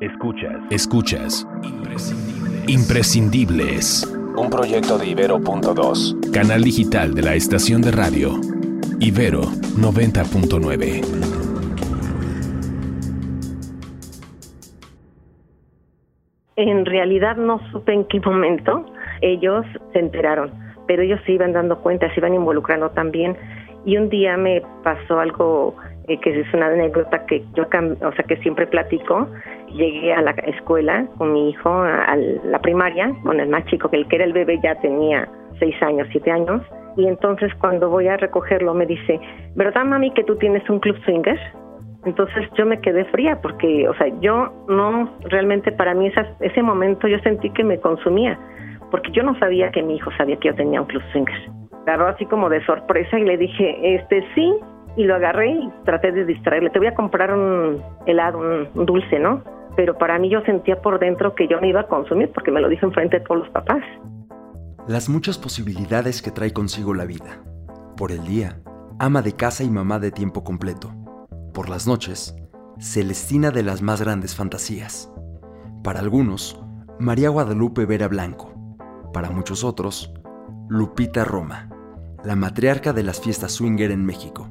Escuchas. Escuchas. Imprescindibles. Un proyecto de Ibero.2. Canal digital de la estación de radio. Ibero 90.9. En realidad no supe en qué momento ellos se enteraron, pero ellos se iban dando cuenta, se iban involucrando también. Y un día me pasó algo eh, que es una anécdota que yo, o sea, que siempre platico, llegué a la escuela con mi hijo a la primaria, con el más chico, que el que era el bebé ya tenía seis años, siete años, y entonces cuando voy a recogerlo me dice, ¿verdad mami que tú tienes un club swinger? Entonces yo me quedé fría porque, o sea, yo no, realmente para mí ese momento yo sentí que me consumía, porque yo no sabía que mi hijo sabía que yo tenía un club swinger. Agarró así como de sorpresa y le dije, este sí, y lo agarré y traté de distraerle. Te voy a comprar un helado, un dulce, ¿no? pero para mí yo sentía por dentro que yo me iba a consumir porque me lo dijo enfrente de todos los papás. Las muchas posibilidades que trae consigo la vida. Por el día, ama de casa y mamá de tiempo completo. Por las noches, Celestina de las más grandes fantasías. Para algunos, María Guadalupe Vera Blanco. Para muchos otros, Lupita Roma, la matriarca de las fiestas swinger en México.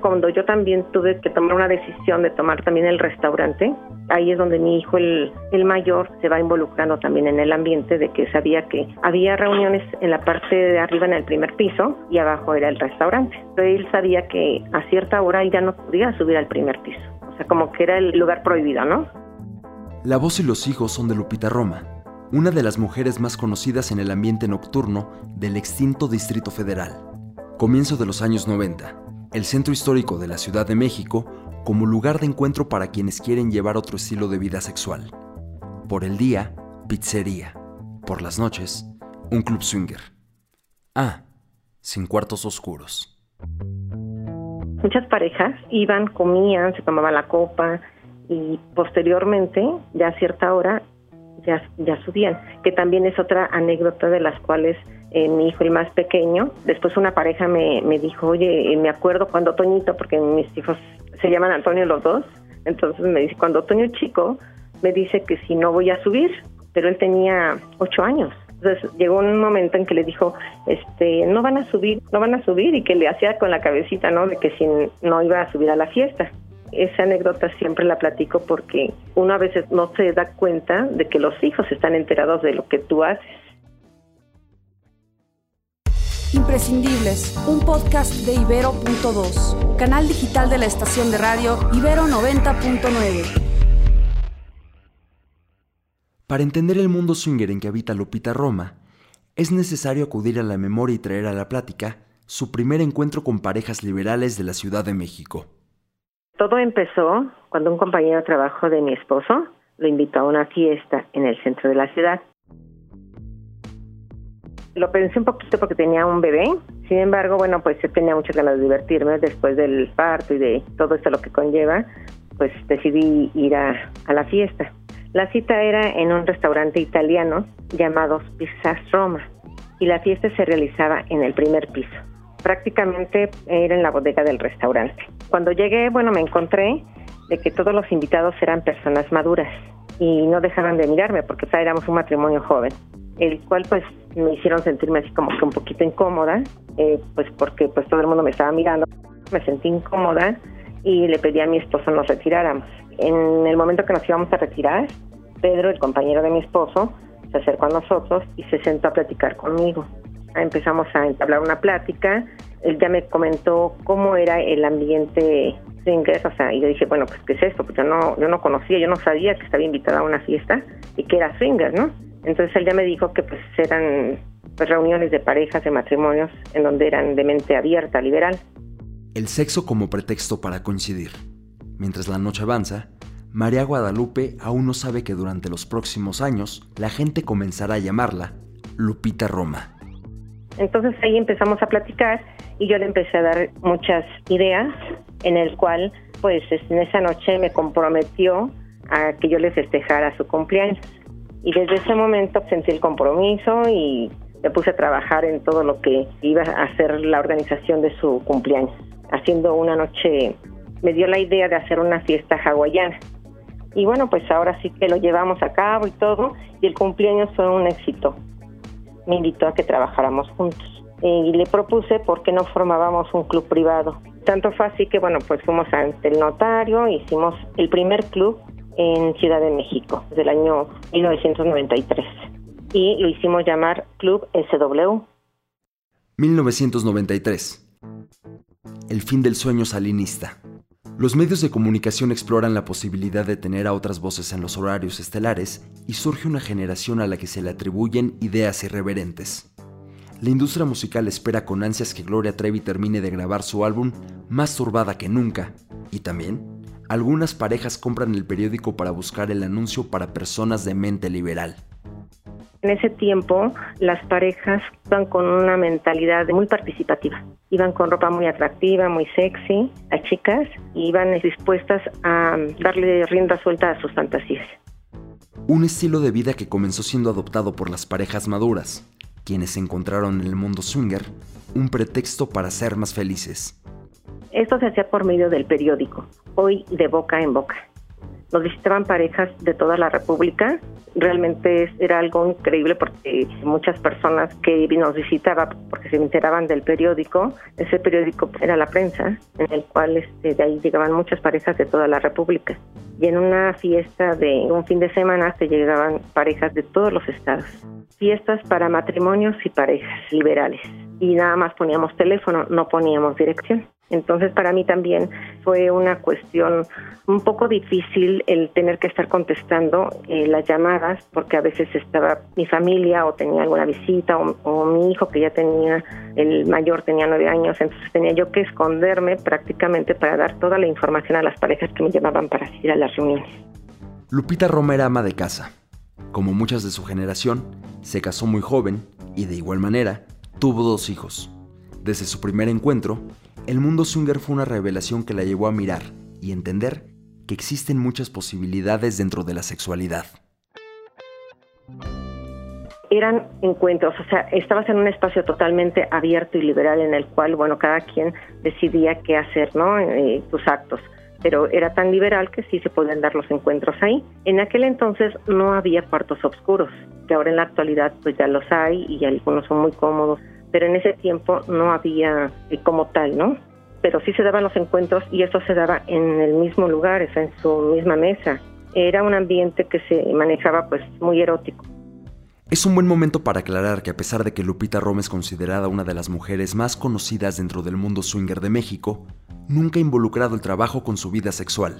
Cuando yo también tuve que tomar una decisión de tomar también el restaurante, ahí es donde mi hijo, el, el, mayor, se va involucrando también en el ambiente de que sabía que había reuniones en la parte de arriba en el primer piso y abajo era el restaurante. Pero él sabía que a cierta hora ya no podía subir al primer piso. O sea, como que era el lugar prohibido, ¿no? La voz y los hijos son de Lupita Roma, una de las mujeres más conocidas en el ambiente nocturno del extinto Distrito Federal. Comienzo de los años 90 el centro histórico de la Ciudad de México como lugar de encuentro para quienes quieren llevar otro estilo de vida sexual. Por el día, pizzería. Por las noches, un club swinger. Ah, sin cuartos oscuros. Muchas parejas iban, comían, se tomaban la copa y posteriormente, ya a cierta hora, ya, ya subían, que también es otra anécdota de las cuales eh, mi hijo el más pequeño. Después una pareja me, me dijo, oye, eh, me acuerdo cuando Toñito, porque mis hijos se llaman Antonio los dos, entonces me dice, cuando Toño chico, me dice que si no voy a subir, pero él tenía ocho años. Entonces llegó un momento en que le dijo, este, no van a subir, no van a subir, y que le hacía con la cabecita, ¿no? De que si no iba a subir a la fiesta. Esa anécdota siempre la platico porque uno a veces no se da cuenta de que los hijos están enterados de lo que tú haces. Imprescindibles, un podcast de Ibero.2, canal digital de la estación de radio Ibero 90.9. Para entender el mundo swinger en que habita Lupita Roma, es necesario acudir a la memoria y traer a la plática su primer encuentro con parejas liberales de la Ciudad de México. Todo empezó cuando un compañero de trabajo de mi esposo lo invitó a una fiesta en el centro de la ciudad. Lo pensé un poquito porque tenía un bebé. Sin embargo, bueno, pues yo tenía muchas ganas de divertirme después del parto y de todo esto lo que conlleva. Pues decidí ir a, la fiesta. La cita era en un restaurante italiano llamado Pizzas Roma y la fiesta se realizaba en el primer piso. Prácticamente era en la bodega del restaurante. Cuando llegué, bueno, me encontré de que todos los invitados eran personas maduras y no dejaban de mirarme porque éramos un matrimonio joven el cual pues me hicieron sentirme así como que un poquito incómoda, eh, pues porque pues todo el mundo me estaba mirando, me sentí incómoda y le pedí a mi esposo nos retiráramos. En el momento que nos íbamos a retirar, Pedro, el compañero de mi esposo, se acercó a nosotros y se sentó a platicar conmigo. Empezamos a entablar una plática, él ya me comentó cómo era el ambiente swinger, o sea, y yo dije, bueno, pues qué es esto, porque yo no, yo no conocía, yo no sabía que estaba invitada a una fiesta y que era swinger, ¿no? Entonces él ya me dijo que pues eran pues, reuniones de parejas, de matrimonios, en donde eran de mente abierta, liberal. El sexo como pretexto para coincidir. Mientras la noche avanza, María Guadalupe aún no sabe que durante los próximos años la gente comenzará a llamarla Lupita Roma. Entonces ahí empezamos a platicar y yo le empecé a dar muchas ideas en el cual pues en esa noche me comprometió a que yo le festejara su cumpleaños. Y desde ese momento sentí el compromiso y me puse a trabajar en todo lo que iba a hacer la organización de su cumpleaños, haciendo una noche, me dio la idea de hacer una fiesta hawaiana. Y bueno, pues ahora sí que lo llevamos a cabo y todo, y el cumpleaños fue un éxito. Me invitó a que trabajáramos juntos y le propuse por qué no formábamos un club privado. Tanto fue así que, bueno, pues fuimos ante el notario, hicimos el primer club en Ciudad de México, del año 1993, y lo hicimos llamar Club SW. 1993. El fin del sueño salinista. Los medios de comunicación exploran la posibilidad de tener a otras voces en los horarios estelares y surge una generación a la que se le atribuyen ideas irreverentes. La industria musical espera con ansias que Gloria Trevi termine de grabar su álbum más turbada que nunca. Y también, algunas parejas compran el periódico para buscar el anuncio para personas de mente liberal. En ese tiempo, las parejas iban con una mentalidad muy participativa. Iban con ropa muy atractiva, muy sexy, a chicas, y iban dispuestas a darle rienda suelta a sus fantasías. Un estilo de vida que comenzó siendo adoptado por las parejas maduras, quienes encontraron en el mundo swinger un pretexto para ser más felices. Esto se hacía por medio del periódico, hoy de boca en boca. Nos visitaban parejas de toda la República. Realmente era algo increíble porque muchas personas que nos visitaban porque se enteraban del periódico, ese periódico era la prensa, en el cual este, de ahí llegaban muchas parejas de toda la República. Y en una fiesta de un fin de semana se llegaban parejas de todos los estados. Fiestas para matrimonios y parejas liberales. Y nada más poníamos teléfono, no poníamos dirección. Entonces para mí también fue una cuestión un poco difícil el tener que estar contestando eh, las llamadas porque a veces estaba mi familia o tenía alguna visita o, mi hijo que ya tenía, el mayor tenía nueve años, entonces tenía yo que esconderme prácticamente para dar toda la información a las parejas que me llamaban para asistir a las reuniones. Lupita Roma era ama de casa. Como muchas de su generación, se casó muy joven y de igual manera tuvo dos hijos. Desde su primer encuentro, el mundo swinger fue una revelación que la llevó a mirar y entender que existen muchas posibilidades dentro de la sexualidad. Eran encuentros, o sea, estabas en un espacio totalmente abierto y liberal en el cual, bueno, cada quien decidía qué hacer, ¿no? Eh, tus actos. Pero era tan liberal que sí se podían dar los encuentros ahí. En aquel entonces no había cuartos oscuros, que ahora en la actualidad pues ya los hay y algunos son muy cómodos pero en ese tiempo no había eh, como tal, ¿no? Pero sí se daban los encuentros y eso se daba en el mismo lugar, en su misma mesa. Era un ambiente que se manejaba pues muy erótico. Es un buen momento para aclarar que a pesar de que Lupita Roma es considerada una de las mujeres más conocidas dentro del mundo swinger de México, nunca involucrado el trabajo con su vida sexual.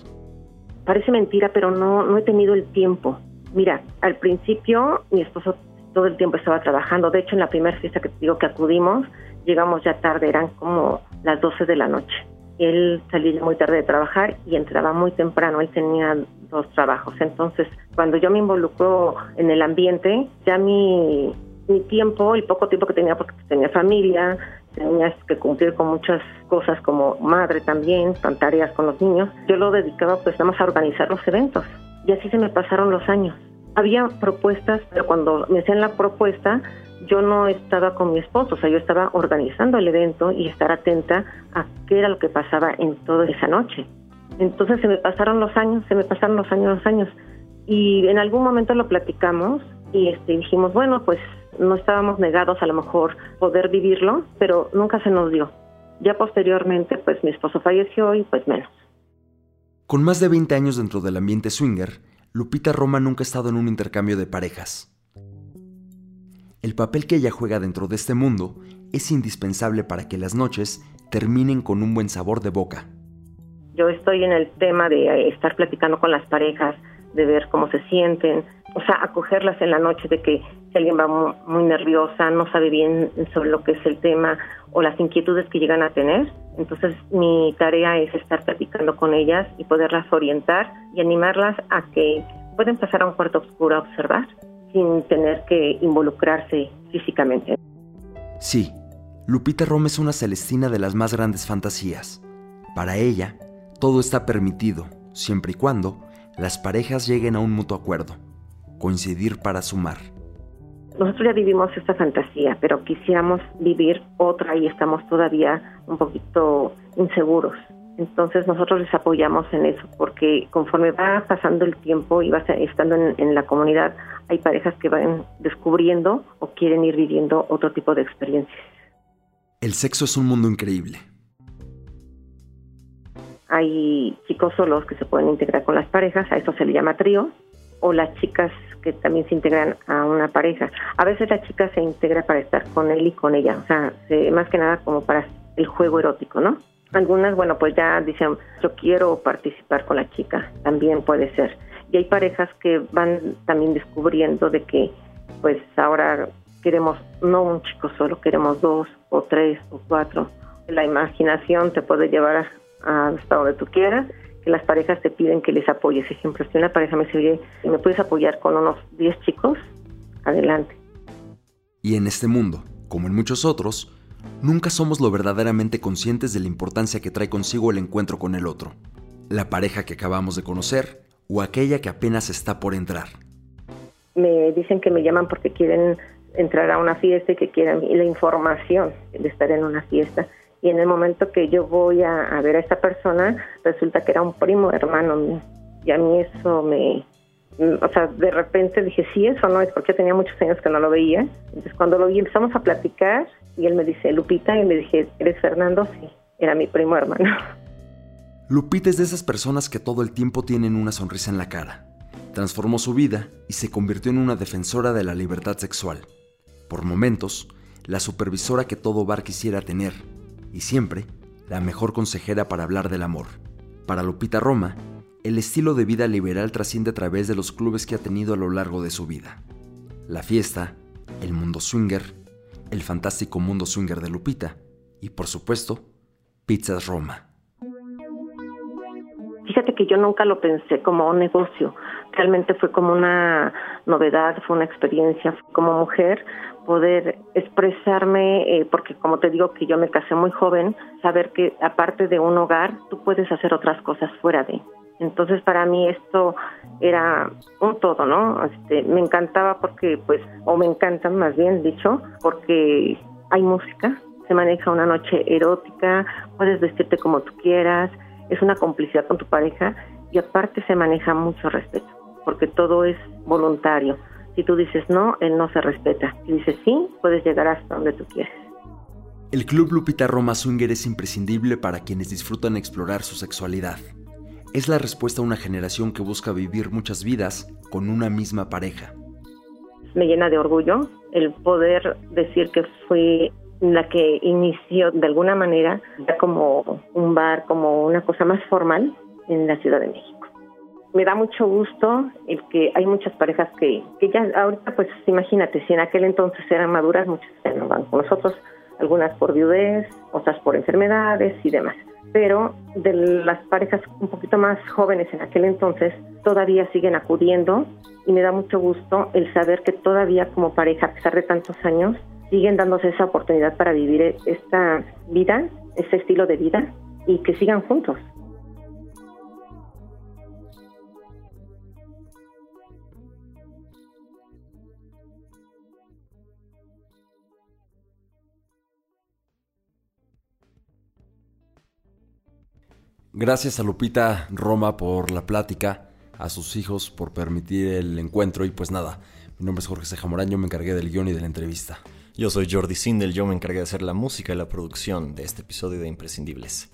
Parece mentira, pero no, no he tenido el tiempo. Mira, al principio mi esposo todo el tiempo estaba trabajando. De hecho, en la primera fiesta que te digo que acudimos, llegamos ya tarde, eran como las 12 de la noche. Él salía muy tarde de trabajar y entraba muy temprano, él tenía dos trabajos. Entonces, cuando yo me involucro en el ambiente, ya mi, mi tiempo, el poco tiempo que tenía, porque tenía familia, tenía que cumplir con muchas cosas como madre también, con tareas con los niños, yo lo dedicaba pues nada más a organizar los eventos. Y así se me pasaron los años había propuestas, pero cuando me hacían la propuesta, yo no estaba con mi esposo, o sea, yo estaba organizando el evento y estar atenta a qué era lo que pasaba en toda esa noche. Entonces se me pasaron los años, se me pasaron los años, los años. Y en algún momento lo platicamos y este, dijimos, bueno, pues no estábamos negados a lo mejor poder vivirlo, pero nunca se nos dio. Ya posteriormente, pues mi esposo falleció y pues menos. Con más de 20 años dentro del ambiente swinger, Lupita Roma nunca ha estado en un intercambio de parejas. El papel que ella juega dentro de este mundo es indispensable para que las noches terminen con un buen sabor de boca. Yo estoy en el tema de estar platicando con las parejas, de ver cómo se sienten, o sea, acogerlas en la noche de que si alguien va muy, nerviosa, no sabe bien sobre lo que es el tema o las inquietudes que llegan a tener, entonces mi tarea es estar platicando con ellas y poderlas orientar y animarlas a que pueden pasar a un cuarto oscuro a observar sin tener que involucrarse físicamente. Sí, Lupita Roma es una celestina de las más grandes fantasías. Para ella, todo está permitido, siempre y cuando las parejas lleguen a un mutuo acuerdo, coincidir para sumar. Nosotros ya vivimos esta fantasía, pero quisiéramos vivir otra y estamos todavía un poquito inseguros. Entonces nosotros les apoyamos en eso, porque conforme va pasando el tiempo y va estando en, la comunidad, hay parejas que van descubriendo o quieren ir viviendo otro tipo de experiencias. El sexo es un mundo increíble. Hay chicos solos que se pueden integrar con las parejas, a eso se le llama trío, o las chicas que también se integran a una pareja. A veces la chica se integra para estar con él y con ella, o sea, más que nada como para el juego erótico, ¿no? Algunas, bueno, pues ya dicen, yo quiero participar con la chica, también puede ser. Y hay parejas que van también descubriendo de que, pues ahora queremos no un chico solo, queremos dos o tres o cuatro. La imaginación te puede llevar hasta donde tú quieras, que las parejas te piden que les apoyes. Ejemplo, si una pareja me dice, oye, ¿me puedes apoyar con unos 10 chicos? Adelante. Y en este mundo, como en muchos otros, nunca somos lo verdaderamente conscientes de la importancia que trae consigo el encuentro con el otro, la pareja que acabamos de conocer o aquella que apenas está por entrar. Me dicen que me llaman porque quieren entrar a una fiesta y que quieren la información de estar en una fiesta. Y en el momento que yo voy a, ver a esta persona, resulta que era un primo hermano mío. Y a mí eso me, o sea, de repente dije, sí, eso no es porque tenía muchos años que no lo veía. Entonces cuando lo vi empezamos a platicar y él me dice, Lupita, y me dije, ¿eres Fernando? Sí, era mi primo hermano. Lupita es de esas personas que todo el tiempo tienen una sonrisa en la cara. Transformó su vida y se convirtió en una defensora de la libertad sexual. Por momentos, la supervisora que todo bar quisiera tener, y siempre, la mejor consejera para hablar del amor. Para Lupita Roma, el estilo de vida liberal trasciende a través de los clubes que ha tenido a lo largo de su vida. La fiesta, el mundo swinger, el fantástico mundo swinger de Lupita y, por supuesto, Pizzas Roma. Fíjate que yo nunca lo pensé como un negocio, realmente fue como una novedad, fue una experiencia como mujer poder expresarme, eh, porque como te digo que yo me casé muy joven, saber que aparte de un hogar, tú puedes hacer otras cosas fuera de. Entonces para mí esto era un todo, ¿no? Este, me encantaba porque, pues, o me encantan más bien dicho, porque hay música, se maneja una noche erótica, puedes vestirte como tú quieras, es una complicidad con tu pareja y aparte se maneja mucho respeto, porque todo es voluntario. Si tú dices no, él no se respeta. Si dices sí, puedes llegar hasta donde tú quieres. El Club Lupita Roma Swinger es imprescindible para quienes disfrutan explorar su sexualidad es la respuesta a una generación que busca vivir muchas vidas con una misma pareja. Me llena de orgullo el poder decir que fui la que inició de alguna manera como un bar, como una cosa más formal en la Ciudad de México. Me da mucho gusto el que hay muchas parejas que, que ya ahorita pues imagínate, si en aquel entonces eran maduras, muchas ya no van con nosotros, algunas por viudez, otras por enfermedades y demás pero de las parejas un poquito más jóvenes en aquel entonces todavía siguen acudiendo y me da mucho gusto el saber que todavía como pareja, a pesar de tantos años, siguen dándose esa oportunidad para vivir esta vida, este estilo de vida y que sigan juntos. Gracias a Lupita Roma por la plática, a sus hijos por permitir el encuentro y pues nada, mi nombre es Jorge Sejamorán, yo me encargué del guion y de la entrevista. Yo soy Jordi Sindel, yo me encargué de hacer la música y la producción de este episodio de Imprescindibles.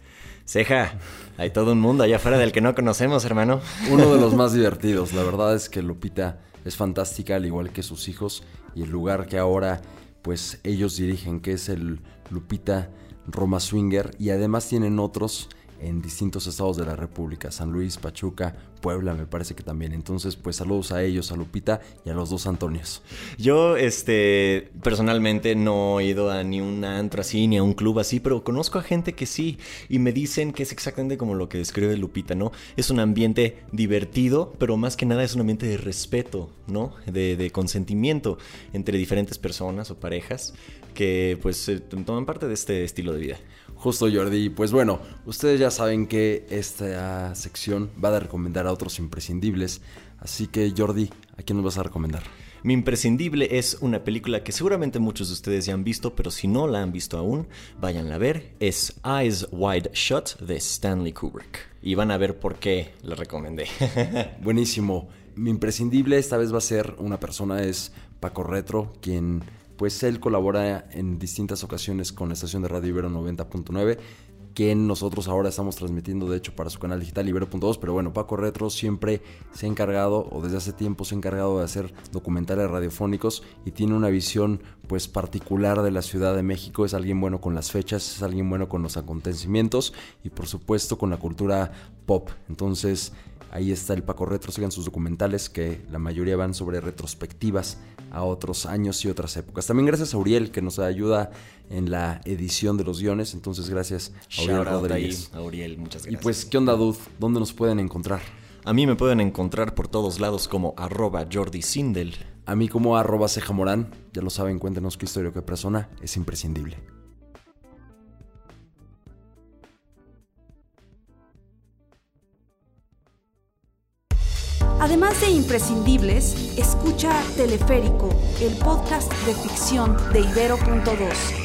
Ceja, hay todo un mundo allá afuera del que no conocemos, hermano. Uno de los más divertidos, la verdad es que Lupita es fantástica, al igual que sus hijos, y el lugar que ahora pues ellos dirigen, que es el Lupita Roma Swinger, y además tienen otros en distintos estados de la República, San Luis, Pachuca, Puebla, me parece que también. Entonces, pues saludos a ellos, a Lupita y a los dos Antonios. Yo, este, personalmente no he ido a ni un antro así, ni a un club así, pero conozco a gente que sí y me dicen que es exactamente como lo que describe Lupita, ¿no? Es un ambiente divertido, pero más que nada es un ambiente de respeto, ¿no? De, de consentimiento entre diferentes personas o parejas que pues toman parte de este estilo de vida. Justo Jordi, pues bueno, ustedes ya saben que esta sección va a recomendar a otros imprescindibles, así que Jordi, ¿a quién nos vas a recomendar? Mi imprescindible es una película que seguramente muchos de ustedes ya han visto, pero si no la han visto aún, váyanla a ver. Es Eyes Wide Shut de Stanley Kubrick. Y van a ver por qué la recomendé. Buenísimo. Mi imprescindible esta vez va a ser una persona, es Paco Retro, quien pues él colabora en distintas ocasiones con la estación de Radio Ibero 90.9 que nosotros ahora estamos transmitiendo de hecho para su canal digital Ibero.2, pero bueno, Paco Retro siempre se ha encargado o desde hace tiempo se ha encargado de hacer documentales radiofónicos y tiene una visión pues particular de la Ciudad de México, es alguien bueno con las fechas, es alguien bueno con los acontecimientos y por supuesto con la cultura pop. Entonces, Ahí está el Paco Retro, sigan sus documentales que la mayoría van sobre retrospectivas a otros años y otras épocas. También gracias a Uriel que nos ayuda en la edición de los guiones, entonces gracias a Uriel Rodríguez. a Uriel, muchas gracias. Y pues, ¿qué onda, Dud? ¿Dónde nos pueden encontrar? A mí me pueden encontrar por todos lados como arroba Jordi Sindel. A mí como arroba Ceja Morán. Ya lo saben, cuéntenos qué historia o qué persona es imprescindible. Además de imprescindibles, escucha Teleférico, el podcast de ficción de Ibero.2.